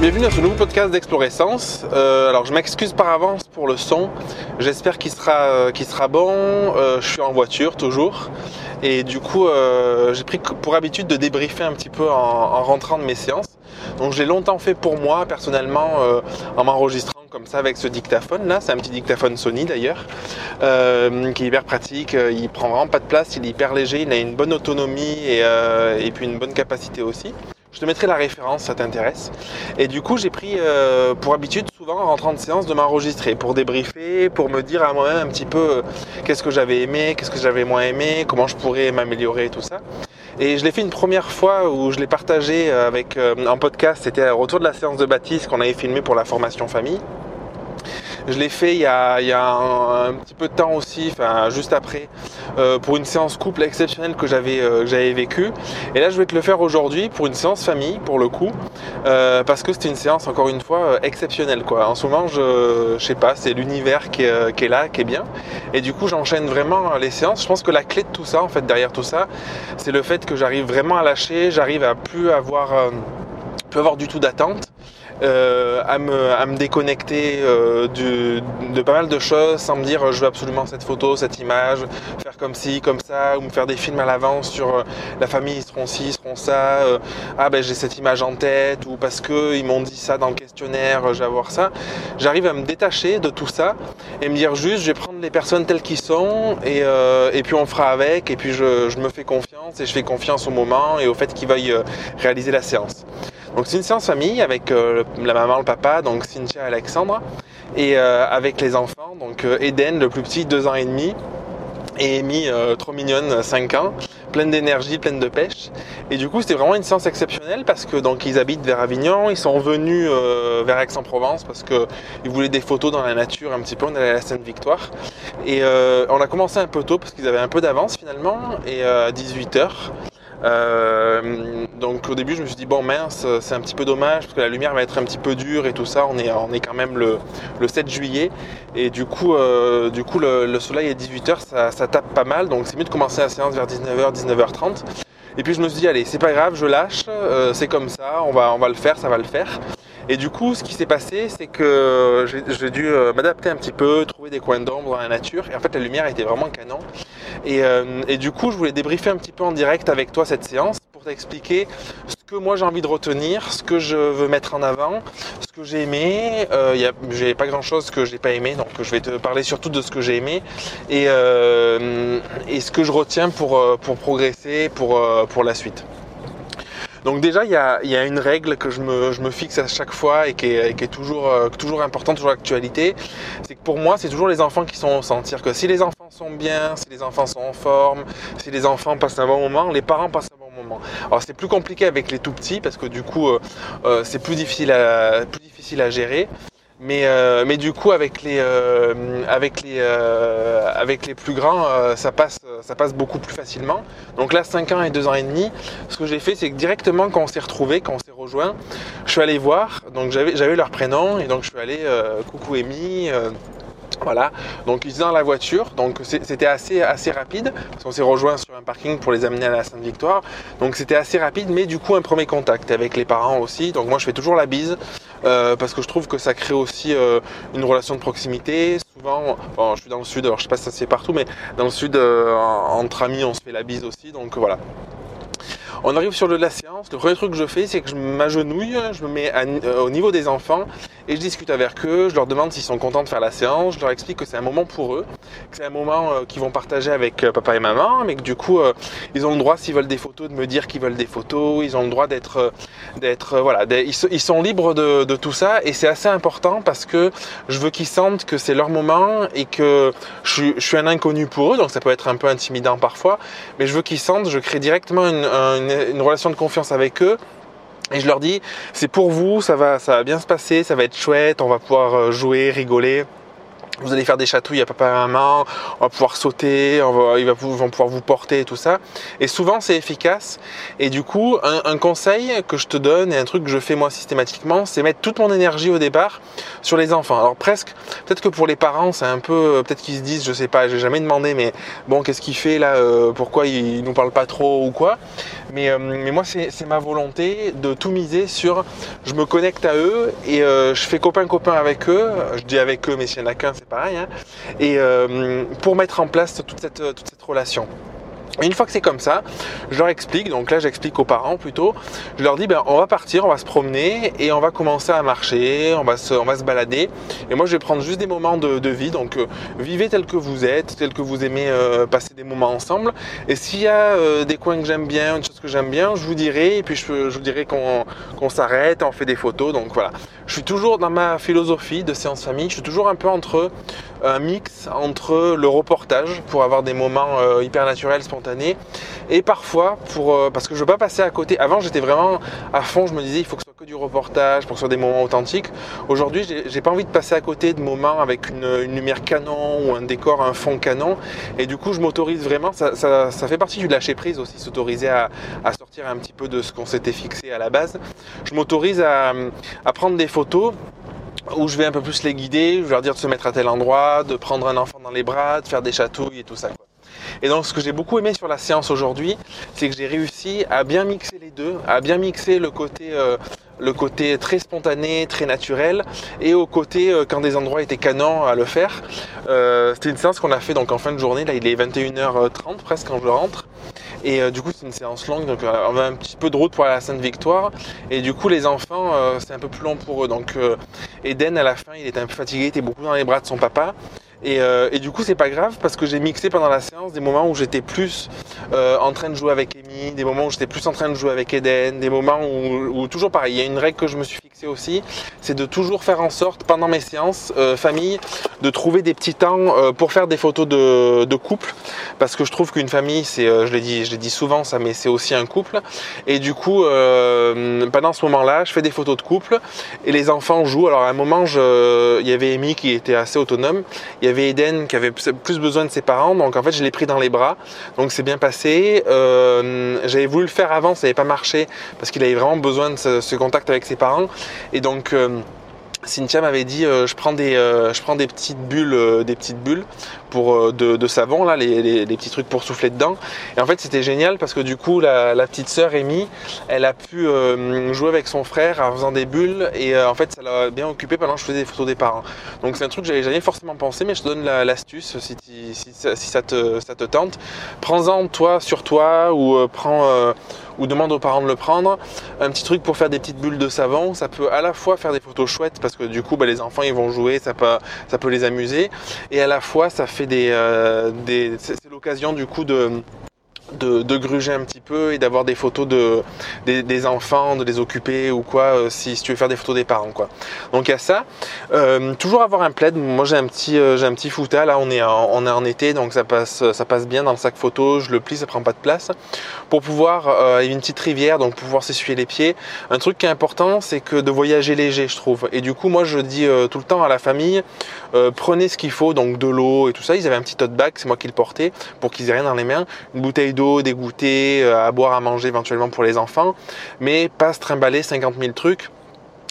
Bienvenue dans ce nouveau podcast d'Explorescence. Euh, alors je m'excuse par avance pour le son. J'espère qu'il sera, euh, qu'il sera bon. Euh, je suis en voiture toujours. Et du coup, euh, j'ai pris pour habitude de débriefer un petit peu en, en rentrant de mes séances. Donc j'ai longtemps fait pour moi personnellement euh, en m'enregistrant comme ça avec ce dictaphone là. C'est un petit dictaphone Sony d'ailleurs euh, qui est hyper pratique. Il prend vraiment pas de place. Il est hyper léger. Il a une bonne autonomie et, euh, et puis une bonne capacité aussi. Je te mettrai la référence, ça t'intéresse. Et du coup, j'ai pris euh, pour habitude, souvent en rentrant de séance, de m'enregistrer pour débriefer, pour me dire à moi-même un petit peu euh, qu'est-ce que j'avais aimé, qu'est-ce que j'avais moins aimé, comment je pourrais m'améliorer, tout ça. Et je l'ai fait une première fois où je l'ai partagé avec euh, en podcast. C'était au retour de la séance de Baptiste qu'on avait filmé pour la formation famille. Je l'ai fait il y a, il y a un, petit peu de temps aussi, enfin juste après, euh, pour une séance couple exceptionnelle que j'avais euh, vécue. Et là, je vais te le faire aujourd'hui pour une séance famille, pour le coup, euh, parce que c'était une séance encore une fois euh, exceptionnelle. Quoi. En ce moment, je, je sais pas, c'est l'univers qui, est, qui est là, qui est bien. Et du coup, j'enchaîne vraiment les séances. Je pense que la clé de tout ça, en fait, derrière tout ça, c'est le fait que j'arrive vraiment à lâcher, j'arrive à plus avoir, euh, plus avoir du tout d'attente euh, à, me, à me déconnecter euh, du, de pas mal de choses sans me dire je veux absolument cette photo, cette image, faire comme ci, comme ça, ou me faire des films à l'avance sur euh, la famille, ils seront ci, ils seront ça, euh, ah ben j'ai cette image en tête, ou parce que ils m'ont dit ça dans le questionnaire, je vais avoir ça. J'arrive à me détacher de tout ça et me dire juste je vais prendre les personnes telles qu'ils sont et, euh, et puis on fera avec et puis je, je me fais confiance et je fais confiance au moment et au fait qu'ils veuillent réaliser la séance. Donc c'est une séance famille avec euh, la maman, le papa, donc Cynthia et Alexandre, et euh, avec les enfants, donc euh, Eden, le plus petit, 2 ans et demi, et Amy, trop mignonne, 5 ans, pleine d'énergie, pleine de pêche. Et du coup, c'était vraiment une séance exceptionnelle parce que donc ils habitent vers Avignon, ils sont venus euh, vers Aix-en-Provence parce que ils voulaient des photos dans la nature un petit peu. On allait à la Sainte-Victoire et euh, on a commencé un peu tôt parce qu'ils avaient un peu d'avance finalement. Et à 18 h euh, donc au début je me suis dit bon mince c'est un petit peu dommage parce que la lumière va être un petit peu dure et tout ça. On est, on est quand même le, le 7 juillet. Et du coup, euh, du coup le, le, soleil à 18h ça, ça, tape pas mal. Donc c'est mieux de commencer la séance vers 19h 19h30 et puis je me suis dit allez c'est pas grave je lâche euh, c'est comme ça on va, on va le faire ça va le faire. Et du coup, ce qui s'est passé, c'est que j'ai dû euh, m'adapter un petit peu, trouver des coins d'ombre dans la nature. Et en fait, la lumière était vraiment canon. Et, euh, du coup, je voulais débriefer un petit peu en direct avec toi cette séance pour t'expliquer ce que moi j'ai envie de retenir, ce que je veux mettre en avant, ce que j'ai aimé. Euh, j'ai pas grand chose que j'ai pas aimé, donc je vais te parler surtout de ce que j'ai aimé et, euh, et ce que je retiens pour, pour progresser pour, pour la suite. Donc déjà, il y a, une règle que je me, fixe à chaque fois et qui est, euh, toujours importante, toujours d'actualité. C'est que pour moi, c'est toujours les enfants qui sont au centre. Que si les enfants sont bien, si les enfants sont en forme, si les enfants passent un bon moment, les parents passent un bon moment. Alors c'est plus compliqué avec les tout petits parce que du coup, euh, euh, c'est plus difficile à gérer. Mais, euh, mais du coup, avec les, euh, avec les, euh, avec les plus grands, euh, ça, passe, ça passe beaucoup plus facilement. Donc là, 5 ans et 2 ans et demi, ce que j'ai fait, c'est que directement, quand on s'est retrouvés, quand on s'est rejoints, je suis allé voir. Donc j'avais leur prénom et donc je suis allé, euh, coucou Amy. Voilà, donc ils étaient dans la voiture, donc c'était assez, assez rapide, parce qu'on s'est rejoint sur un parking pour les amener à la Sainte-Victoire, donc c'était assez rapide, mais du coup un premier contact avec les parents aussi, donc moi je fais toujours la bise, euh, parce que je trouve que ça crée aussi euh, une relation de proximité, souvent, je suis dans le sud, alors je sais pas si ça se partout, mais dans le sud, euh, entre amis, on se fait la bise aussi, donc voilà. On arrive sur le la séance. Le premier truc que je fais, c'est que je m'agenouille, je me mets euh, au niveau des enfants et je discute avec eux. Je leur demande s'ils sont contents de faire la séance. Je leur explique que c'est un moment pour eux, que c'est un moment euh, qu'ils vont partager avec euh, papa et maman, mais que du coup, euh, ils ont le droit, s'ils veulent des photos, de me dire qu'ils veulent des photos. Ils ont le droit d'être, d'être, voilà, ils, sont libres de, tout ça et c'est assez important parce que je veux qu'ils sentent que c'est leur moment et que je, suis un inconnu pour eux, donc ça peut être un peu intimidant parfois, mais je veux qu'ils sentent, je crée directement une, une relation de confiance avec eux. Et je leur dis, c'est pour vous, ça va, ça va bien se passer, ça va être chouette, on va pouvoir jouer, rigoler. Vous allez faire des chatouilles à papa et maman, on va pouvoir sauter, on va, ils vont pouvoir vous porter et tout ça. Et souvent c'est efficace. Et du coup, un, un, conseil que je te donne et un truc que je fais moi systématiquement, c'est mettre toute mon énergie au départ sur les enfants. Alors presque, peut-être que pour les parents c'est un peu, peut-être qu'ils se disent, je sais pas, j'ai jamais demandé, mais bon, qu'est-ce qu'il fait là, euh, pourquoi il nous parle pas trop ou quoi. Mais, mais moi, c'est ma volonté de tout miser sur je me connecte à eux et je fais copain-copain avec eux. Je dis avec eux, mais s'il n'y en a qu'un, c'est pareil. Hein. et pour mettre en place toute toute cette relation une fois que c'est comme ça, je leur explique, donc là j'explique aux parents plutôt, je leur dis ben on va partir, on va se promener et on va commencer à marcher, on va se, on va se balader. Et moi je vais prendre juste des moments de, vie, donc euh, vivez tel que vous êtes, tel que vous aimez euh, passer des moments ensemble. Et s'il y a euh, des coins que j'aime bien, une chose que j'aime bien, je vous dirai, et puis je, vous dirai qu'on s'arrête, on fait des photos. Donc voilà. Je suis toujours dans ma philosophie de séance famille, je suis toujours un peu entre un mix entre le reportage pour avoir des moments hyper naturels, spontanés et parfois, euh, parce que je veux pas passer à côté. Avant, j'étais vraiment à fond. Je me disais, il faut que ce soit que du reportage, pour que ce soit des moments authentiques. Aujourd'hui, j'ai pas envie de passer à côté de moments avec une, lumière canon ou un décor, un fond canon. Et du coup, je m'autorise vraiment. Ça, fait partie du lâcher prise aussi, s'autoriser à, sortir un petit peu de ce qu'on s'était fixé à la base. Je m'autorise à prendre des photos où je vais un peu plus les guider, je vais leur dire de se mettre à tel endroit, de prendre un enfant dans les bras, de faire des chatouilles et tout ça. Et donc ce que j'ai beaucoup aimé sur la séance aujourd'hui, c'est que j'ai réussi à bien mixer les deux, à bien mixer le côté euh, le côté très spontané, très naturel, et au côté euh, quand des endroits étaient canons à le faire. Euh, c'était une séance qu'on a fait donc en fin de journée, là il est 21h30 presque quand je rentre. Et du coup c'est une séance longue, donc on a un petit peu de route pour aller à la Sainte-Victoire. Et du coup les enfants c'est un peu plus long pour eux. Donc Eden à la fin il était un peu fatigué, il était beaucoup dans les bras de son papa. Euh, et, du coup, c'est pas grave parce que j'ai mixé pendant la séance des moments où j'étais plus euh, en train de jouer avec Des moments où j'étais plus en train de jouer avec Eden, des moments où, toujours pareil. Il y a une règle que je me suis fixée aussi, c'est de toujours faire en sorte pendant mes séances euh, famille de trouver des petits temps pour faire des photos de, de couple parce que je trouve qu'une famille, c'est, je l'ai dit, je l'ai dit souvent ça, mais c'est aussi un couple. Et du coup, pendant ce moment-là, je fais des photos de couple et les enfants jouent. Alors à un moment, je, il y avait Amy qui était assez autonome il y avait Eden qui avait plus besoin de ses parents, donc en fait je l'ai pris dans les bras, donc c'est bien passé. Euh, j'avais voulu le faire avant, ça n'avait pas marché parce qu'il avait vraiment besoin de ce, contact avec ses parents, et donc euh, Cynthia m'avait dit euh, je prends des euh, je prends des petites bulles euh, pour de, savon là les, petits trucs pour souffler dedans. Et en fait c'était génial parce que du coup la, petite sœur Amy elle a pu jouer avec son frère en faisant des bulles et en fait ça l'a bien occupé pendant que je faisais des photos des parents. Donc c'est un truc que j'avais jamais forcément pensé mais je te donne l'astuce si, si, ça, te, ça te tente. Prends-en toi sur toi ou prends ou demande aux parents de le prendre. Un petit truc pour faire des petites bulles de savon, ça peut à la fois faire des photos chouettes parce que du coup bah, les enfants ils vont jouer, ça peut, les amuser, et à la fois ça fait des, euh, des c'est l'occasion du coup de de, gruger un petit peu et d'avoir des photos de, des, enfants, de les occuper ou quoi, euh, si, tu veux faire des photos des parents. quoi. Donc il y a ça. Euh, toujours avoir un plaid. Moi j'ai un petit euh, petit fouta. Là on est en, on est en été donc ça passe ça passe bien dans le sac photo. Je le plie, ça prend pas de place. Pour pouvoir, a une petite rivière donc pouvoir s'essuyer les pieds. Un truc qui est important c'est que de voyager léger je trouve. Et du coup moi je dis tout le temps à la famille prenez ce qu'il faut donc de l'eau et tout ça. Ils avaient un petit tote bag, c'est moi qui le portais pour qu'ils aient rien dans les mains. Une bouteille d'eau, euh, à boire, à manger éventuellement pour les enfants, mais pas se trimballer 50 000 trucs.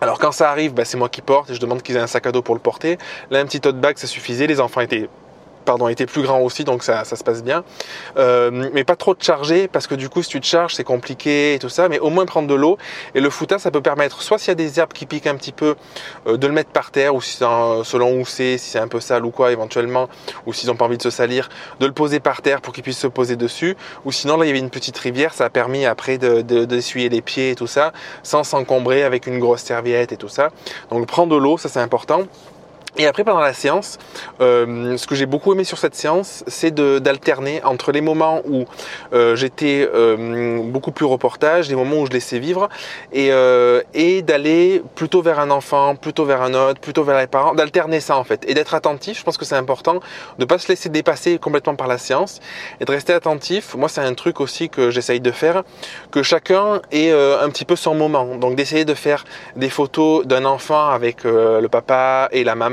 Alors quand ça arrive, bah, c'est moi qui porte et je demande qu'ils aient un sac à dos pour le porter. Là, un petit tote bag, ça suffisait. Les enfants étaient pardon, était plus grand aussi, donc ça, se passe bien. Euh, mais pas trop de charger, parce que du coup, si tu te charges, c'est compliqué et tout ça, mais au moins prendre de l'eau. Et le fouta, ça peut permettre, soit s'il y a des herbes qui piquent un petit peu, euh, de le mettre par terre, ou si selon où c'est, si c'est un peu sale ou quoi, éventuellement, ou s'ils n'ont pas envie de se salir, de le poser par terre pour qu'ils puissent se poser dessus. Ou sinon, là, il y avait une petite rivière, ça a permis après d'essuyer de, les pieds et tout ça, sans s'encombrer avec une grosse serviette et tout ça. Donc, prendre de l'eau, ça c'est important. Et après, pendant la séance, euh, ce que j'ai beaucoup aimé sur cette séance, c'est d'alterner entre les moments où euh, j'étais euh, beaucoup plus reportage, les moments où je laissais vivre, et, et d'aller plutôt vers un enfant, plutôt vers un autre, plutôt vers les parents, d'alterner ça en fait, et d'être attentif. Je pense que c'est important de pas se laisser dépasser complètement par la séance et de rester attentif. Moi, c'est un truc aussi que j'essaye de faire, que chacun ait un petit peu son moment. Donc d'essayer de faire des photos d'un enfant avec le papa et la maman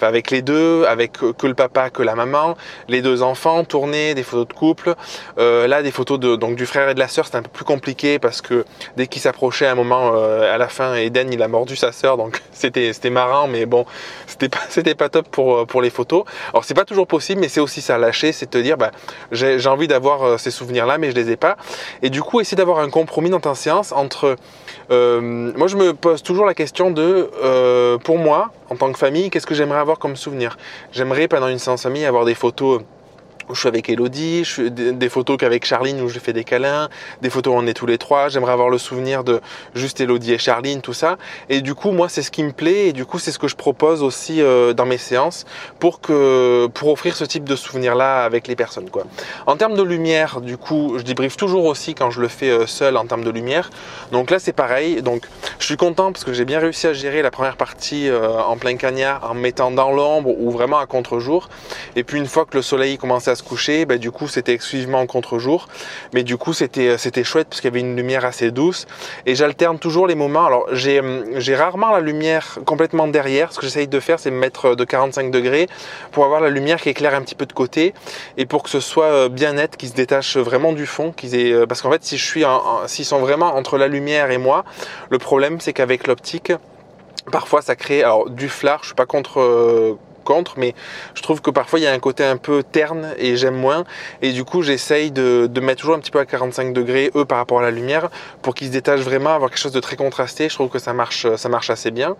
avec les deux, avec que le papa, que la maman, les deux enfants tournés, des photos de couple. Euh, là, des photos de, donc du frère et de la sœur, c'était un peu plus compliqué parce que dès qu'ils s'approchaient à un moment, euh, à la fin, Eden il a mordu sa sœur, donc c'était c'était marrant, mais bon, c'était pas pas top pour pour les photos. Alors c'est pas toujours possible, mais c'est aussi ça lâcher, c'est te dire, bah, j'ai envie d'avoir ces souvenirs là, mais je les ai pas. Et du coup, essayer d'avoir un compromis dans ta séance entre moi je me pose toujours la question de pour moi en tant que famille qu'est-ce que j'aimerais avoir comme souvenir? J'aimerais pendant une séance famille avoir des photos où je suis avec Elodie, des photos qu'avec Charline où je fais des câlins, des photos où on est tous les trois. J'aimerais avoir le souvenir de juste Elodie et Charline, tout ça. Et du coup, moi, c'est ce qui me plaît et du coup, c'est ce que je propose aussi euh, dans mes séances pour que pour offrir ce type de souvenir-là avec les personnes. Quoi. En termes de lumière, du coup, je débriefe toujours aussi quand je le fais euh, seul en termes de lumière. Donc là, c'est pareil. Donc, je suis content parce que j'ai bien réussi à gérer la première partie euh, en plein cagnard en mettant dans l'ombre ou vraiment à contre-jour. Et puis une fois que le soleil commençait à se coucher, bah, du coup c'était exclusivement en contre-jour. Mais du coup c'était euh, c'était chouette parce qu'il y avait une lumière assez douce. Et j'alterne toujours les moments. Alors j'ai hum, j'ai rarement la lumière complètement derrière. Ce que j'essaye de faire, c'est me mettre euh, de 45 degrés pour avoir la lumière qui éclaire un petit peu de côté et pour que ce soit euh, bien net, qui se détache vraiment du fond, qu'ils aient parce qu'en fait si je suis s'ils sont vraiment entre la lumière et moi, le problème c'est qu'avec l'optique Parfois, ça crée alors du flar. Je suis pas contre contre, mais je trouve que parfois il y a un côté un peu terne et j'aime moins. Et du coup, j'essaye de, mettre toujours un petit peu à 45 degrés, eux, par rapport à la lumière, pour qu'ils se détachent vraiment, avoir quelque chose de très contrasté. Je trouve que ça marche, ça marche assez bien.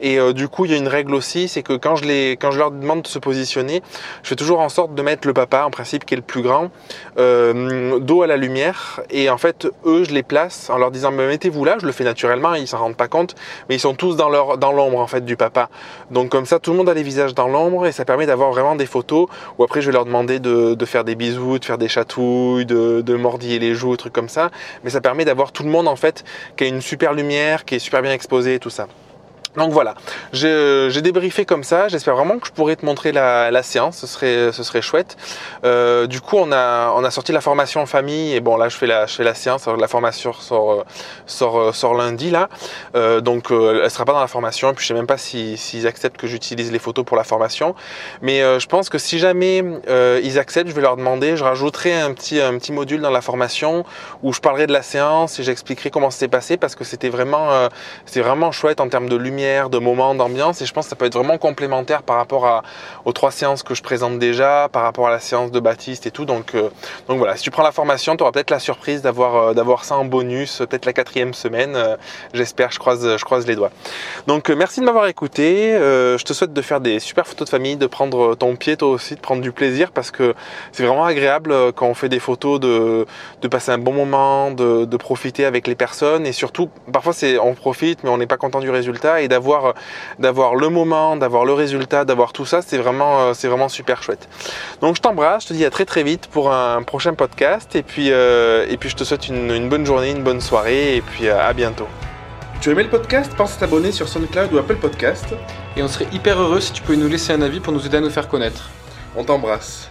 Et euh, du coup, il y a une règle aussi, c'est que quand je, les, quand je leur demande de se positionner, je fais toujours en sorte de mettre le papa, en principe, qui est le plus grand, euh, dos à la lumière. Et en fait, eux, je les place en leur disant, mettez-vous là, je le fais naturellement, ils s'en rendent pas compte, mais ils sont tous dans dans l'ombre en fait du papa. Donc comme ça, tout le monde a les visages dans l'ombre et ça permet d'avoir vraiment des photos où après je vais leur demander de, faire des bisous, de faire des chatouilles, de, de mordiller les joues, trucs comme ça. Mais ça permet d'avoir tout le monde en fait qui a une super lumière, qui est super bien exposé, tout ça. Donc voilà, j'ai débriefé comme ça. J'espère vraiment que je pourrais te montrer la, séance. Ce serait, ce serait chouette. Euh, du coup, on a, on a sorti la formation en famille et bon là, je fais la, je fais la séance. la formation sort, sort, sort lundi là. Euh, donc, euh, elle sera pas dans la formation. Et puis, je sais même pas s'ils si, acceptent que j'utilise les photos pour la formation. Mais je pense que si jamais ils acceptent, je vais leur demander. Je rajouterai un petit, un petit module dans la formation où je parlerai de la séance et j'expliquerai comment ça s'est passé parce que c'était vraiment, c'était vraiment chouette en termes de lumière de moments, d'ambiance. Et je pense que ça peut être vraiment complémentaire par rapport à, aux trois séances que je présente déjà, par rapport à la séance de Baptiste et tout. Donc, euh, donc voilà, si tu prends la formation, tu auras peut-être la surprise d'avoir euh, d'avoir ça en bonus, peut-être la quatrième semaine. Euh, j'espère, je croise, je croise les doigts. Donc merci de m'avoir écouté. je te souhaite de faire des super photos de famille, de prendre ton pied toi aussi, de prendre du plaisir parce que c'est vraiment agréable quand on fait des photos de, de passer un bon moment, de, de profiter avec les personnes et surtout parfois c'est on profite mais on n'est pas content du résultat et d'avoir d'avoir le moment, d'avoir le résultat, d'avoir tout ça, c'est vraiment euh, c'est vraiment super chouette. Donc je t'embrasse, je te dis à très très vite pour un prochain podcast et puis euh, et puis je te souhaite une, bonne journée, une bonne soirée et puis euh, à bientôt. Tu as aimé le podcast? Pense à t'abonner sur SoundCloud ou Apple Podcast. Et on serait hyper heureux si tu pouvais nous laisser un avis pour nous aider à nous faire connaître. On t'embrasse.